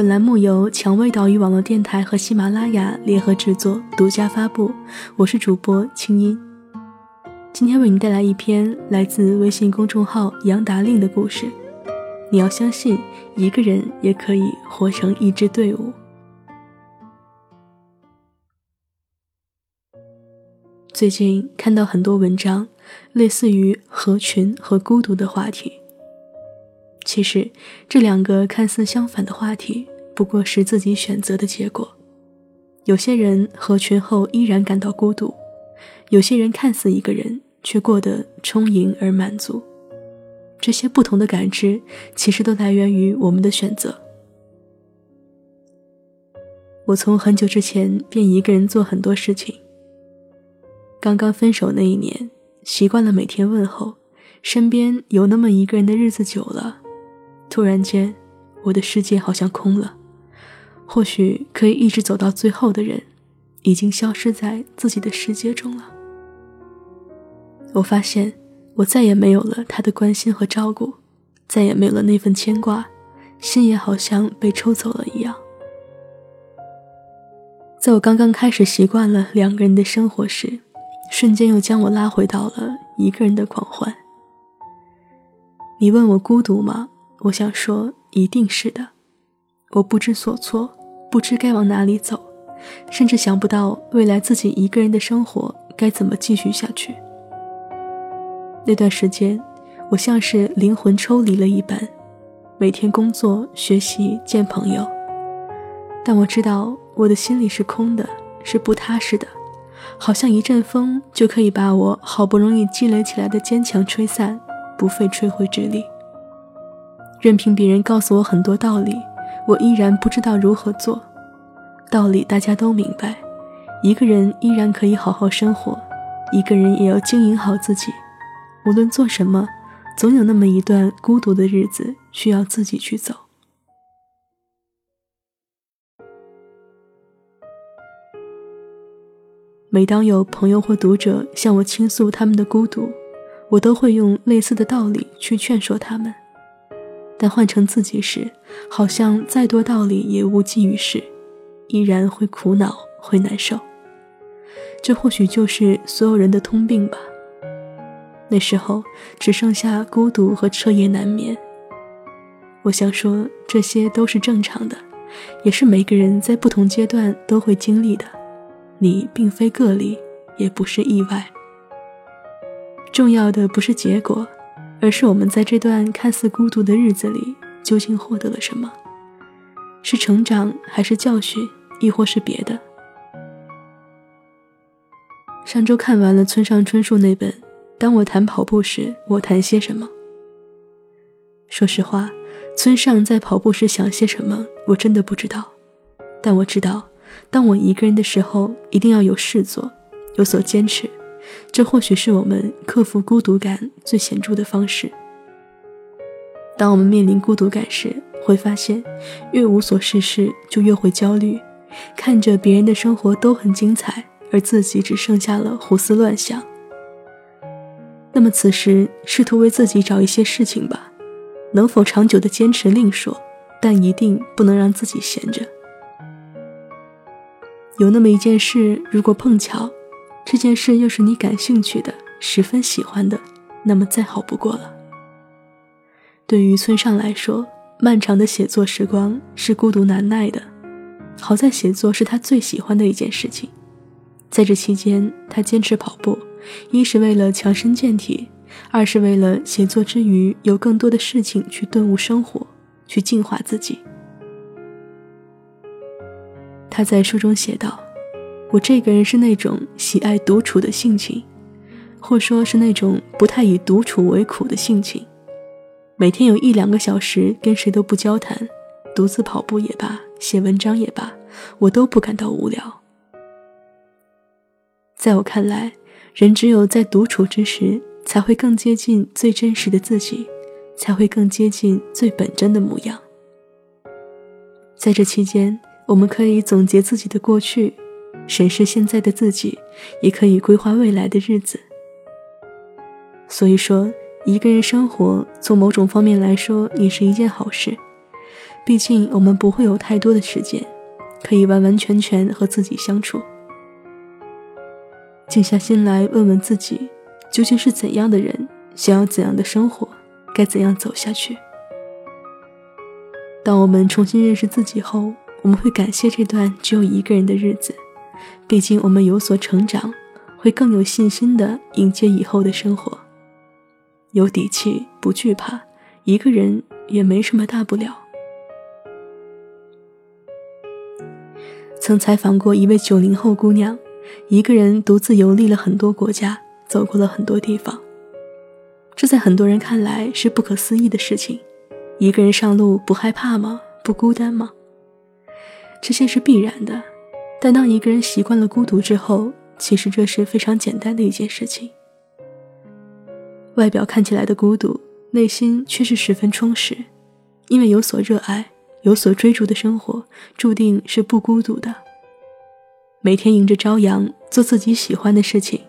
本栏目由蔷薇岛屿网络电台和喜马拉雅联合制作，独家发布。我是主播清音，今天为你带来一篇来自微信公众号杨达令的故事。你要相信，一个人也可以活成一支队伍。最近看到很多文章，类似于合群和孤独的话题。其实，这两个看似相反的话题，不过是自己选择的结果。有些人合群后依然感到孤独，有些人看似一个人，却过得充盈而满足。这些不同的感知，其实都来源于我们的选择。我从很久之前便一个人做很多事情。刚刚分手那一年，习惯了每天问候，身边有那么一个人的日子久了。突然间，我的世界好像空了。或许可以一直走到最后的人，已经消失在自己的世界中了。我发现，我再也没有了他的关心和照顾，再也没有了那份牵挂，心也好像被抽走了一样。在我刚刚开始习惯了两个人的生活时，瞬间又将我拉回到了一个人的狂欢。你问我孤独吗？我想说，一定是的。我不知所措，不知该往哪里走，甚至想不到未来自己一个人的生活该怎么继续下去。那段时间，我像是灵魂抽离了一般，每天工作、学习、见朋友，但我知道我的心里是空的，是不踏实的，好像一阵风就可以把我好不容易积累起来的坚强吹散，不费吹灰之力。任凭别人告诉我很多道理，我依然不知道如何做。道理大家都明白，一个人依然可以好好生活，一个人也要经营好自己。无论做什么，总有那么一段孤独的日子需要自己去走。每当有朋友或读者向我倾诉他们的孤独，我都会用类似的道理去劝说他们。但换成自己时，好像再多道理也无济于事，依然会苦恼，会难受。这或许就是所有人的通病吧。那时候只剩下孤独和彻夜难眠。我想说，这些都是正常的，也是每个人在不同阶段都会经历的。你并非个例，也不是意外。重要的不是结果。而是我们在这段看似孤独的日子里，究竟获得了什么？是成长，还是教训，亦或是别的？上周看完了村上春树那本《当我谈跑步时，我谈些什么》。说实话，村上在跑步时想些什么，我真的不知道。但我知道，当我一个人的时候，一定要有事做，有所坚持。这或许是我们克服孤独感最显著的方式。当我们面临孤独感时，会发现越无所事事就越会焦虑，看着别人的生活都很精彩，而自己只剩下了胡思乱想。那么此时试图为自己找一些事情吧，能否长久的坚持另说，但一定不能让自己闲着。有那么一件事，如果碰巧。这件事又是你感兴趣的、十分喜欢的，那么再好不过了。对于村上来说，漫长的写作时光是孤独难耐的。好在写作是他最喜欢的一件事情，在这期间，他坚持跑步，一是为了强身健体，二是为了写作之余有更多的事情去顿悟生活，去净化自己。他在书中写道：“我这个人是那种喜爱独处的性情，或说是那种不太以独处为苦的性情。每天有一两个小时跟谁都不交谈，独自跑步也罢，写文章也罢，我都不感到无聊。在我看来，人只有在独处之时，才会更接近最真实的自己，才会更接近最本真的模样。在这期间。”我们可以总结自己的过去，审视现在的自己，也可以规划未来的日子。所以说，一个人生活，从某种方面来说，也是一件好事。毕竟，我们不会有太多的时间，可以完完全全和自己相处。静下心来，问问自己，究竟是怎样的人，想要怎样的生活，该怎样走下去。当我们重新认识自己后，我们会感谢这段只有一个人的日子，毕竟我们有所成长，会更有信心的迎接以后的生活。有底气，不惧怕，一个人也没什么大不了。曾采访过一位九零后姑娘，一个人独自游历了很多国家，走过了很多地方。这在很多人看来是不可思议的事情。一个人上路不害怕吗？不孤单吗？这些是必然的，但当一个人习惯了孤独之后，其实这是非常简单的一件事情。外表看起来的孤独，内心却是十分充实，因为有所热爱、有所追逐的生活，注定是不孤独的。每天迎着朝阳做自己喜欢的事情，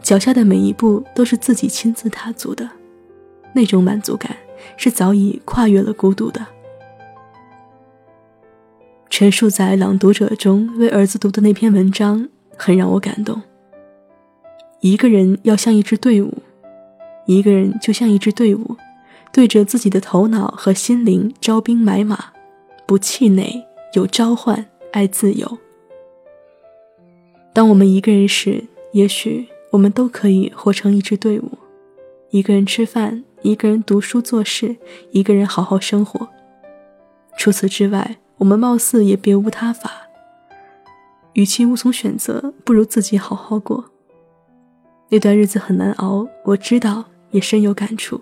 脚下的每一步都是自己亲自踏足的，那种满足感是早已跨越了孤独的。陈述在《朗读者》中为儿子读的那篇文章很让我感动。一个人要像一支队伍，一个人就像一支队伍，对着自己的头脑和心灵招兵买马，不气馁，有召唤，爱自由。当我们一个人时，也许我们都可以活成一支队伍，一个人吃饭，一个人读书做事，一个人好好生活。除此之外。我们貌似也别无他法，与其无从选择，不如自己好好过。那段日子很难熬，我知道，也深有感触。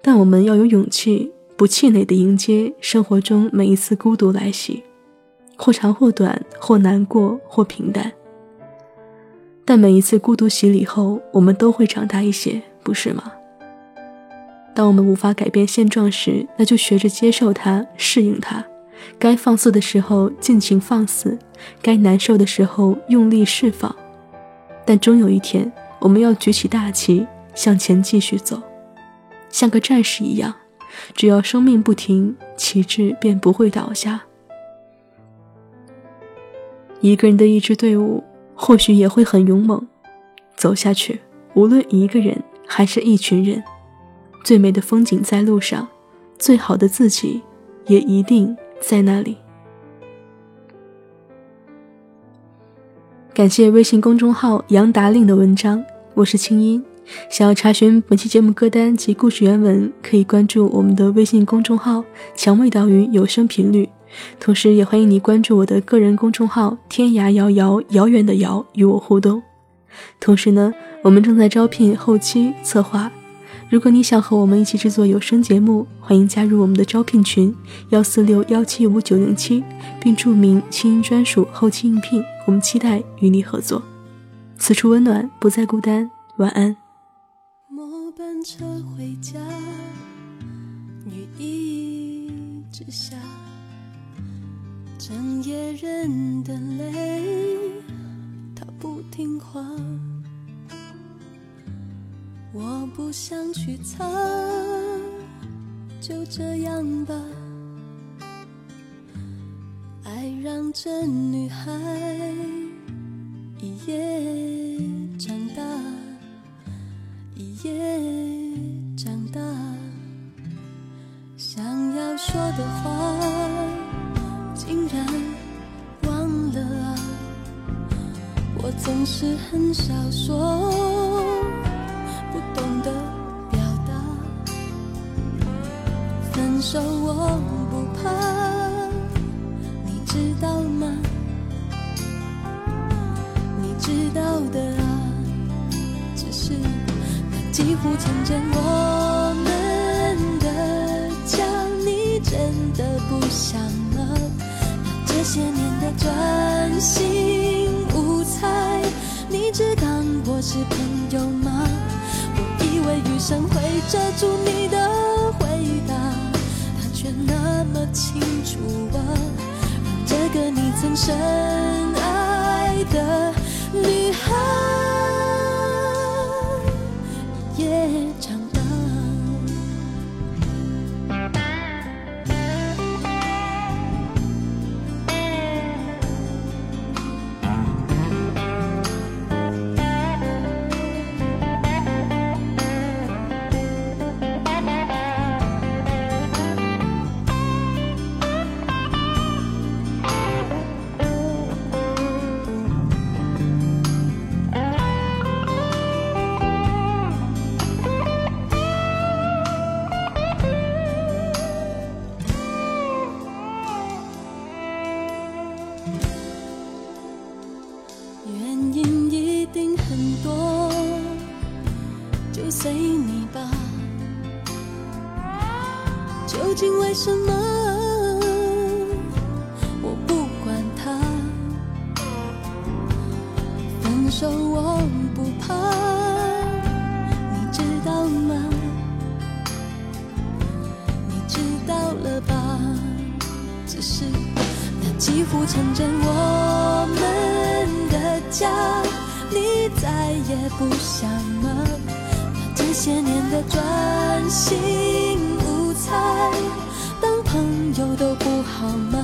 但我们要有勇气，不气馁地迎接生活中每一次孤独来袭，或长或短，或难过或平淡。但每一次孤独洗礼后，我们都会长大一些，不是吗？当我们无法改变现状时，那就学着接受它，适应它。该放肆的时候尽情放肆，该难受的时候用力释放，但终有一天，我们要举起大旗向前继续走，像个战士一样，只要生命不停，旗帜便不会倒下。一个人的一支队伍或许也会很勇猛，走下去，无论一个人还是一群人，最美的风景在路上，最好的自己也一定。在那里。感谢微信公众号杨达令的文章，我是清音。想要查询本期节目歌单及故事原文，可以关注我们的微信公众号“蔷薇岛屿有声频率”，同时也欢迎你关注我的个人公众号“天涯遥遥遥远的遥”与我互动。同时呢，我们正在招聘后期策划。如果你想和我们一起制作有声节目，欢迎加入我们的招聘群幺四六幺七五九零七，并注明“清音专属后期应聘”。我们期待与你合作。此处温暖，不再孤单。晚安。末班车回家，雨一直下，整夜人的泪，他不听话。我不想去猜就这样吧。爱让这女孩一夜长大一夜长大。想要说的话竟然忘了啊。我总是很少说手我不怕，你知道吗？你知道的啊，只是那几乎成真我们的家，你真的不想了？那这些年的专心无猜，你只当我是朋友吗？我以为余生会遮住你的清楚啊，让这个你曾深爱的什么？我不管他。分手我不怕，你知道吗？你知道了吧？只是那几乎成真我们的家，你再也不想吗？那这些年的专心无猜，友都不好吗？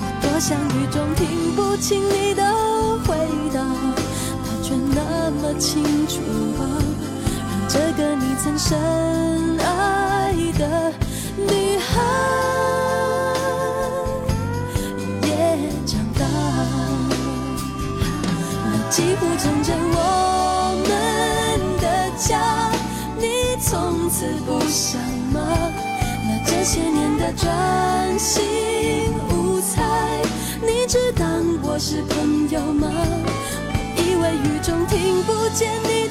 我多想雨中听不清你的回答，他却那么清楚啊，让这个你曾深爱的女孩也长大。那几乎成真我们的家，你从此不想？这些年的专心无猜，你只当我是朋友吗？我以为雨中听不见你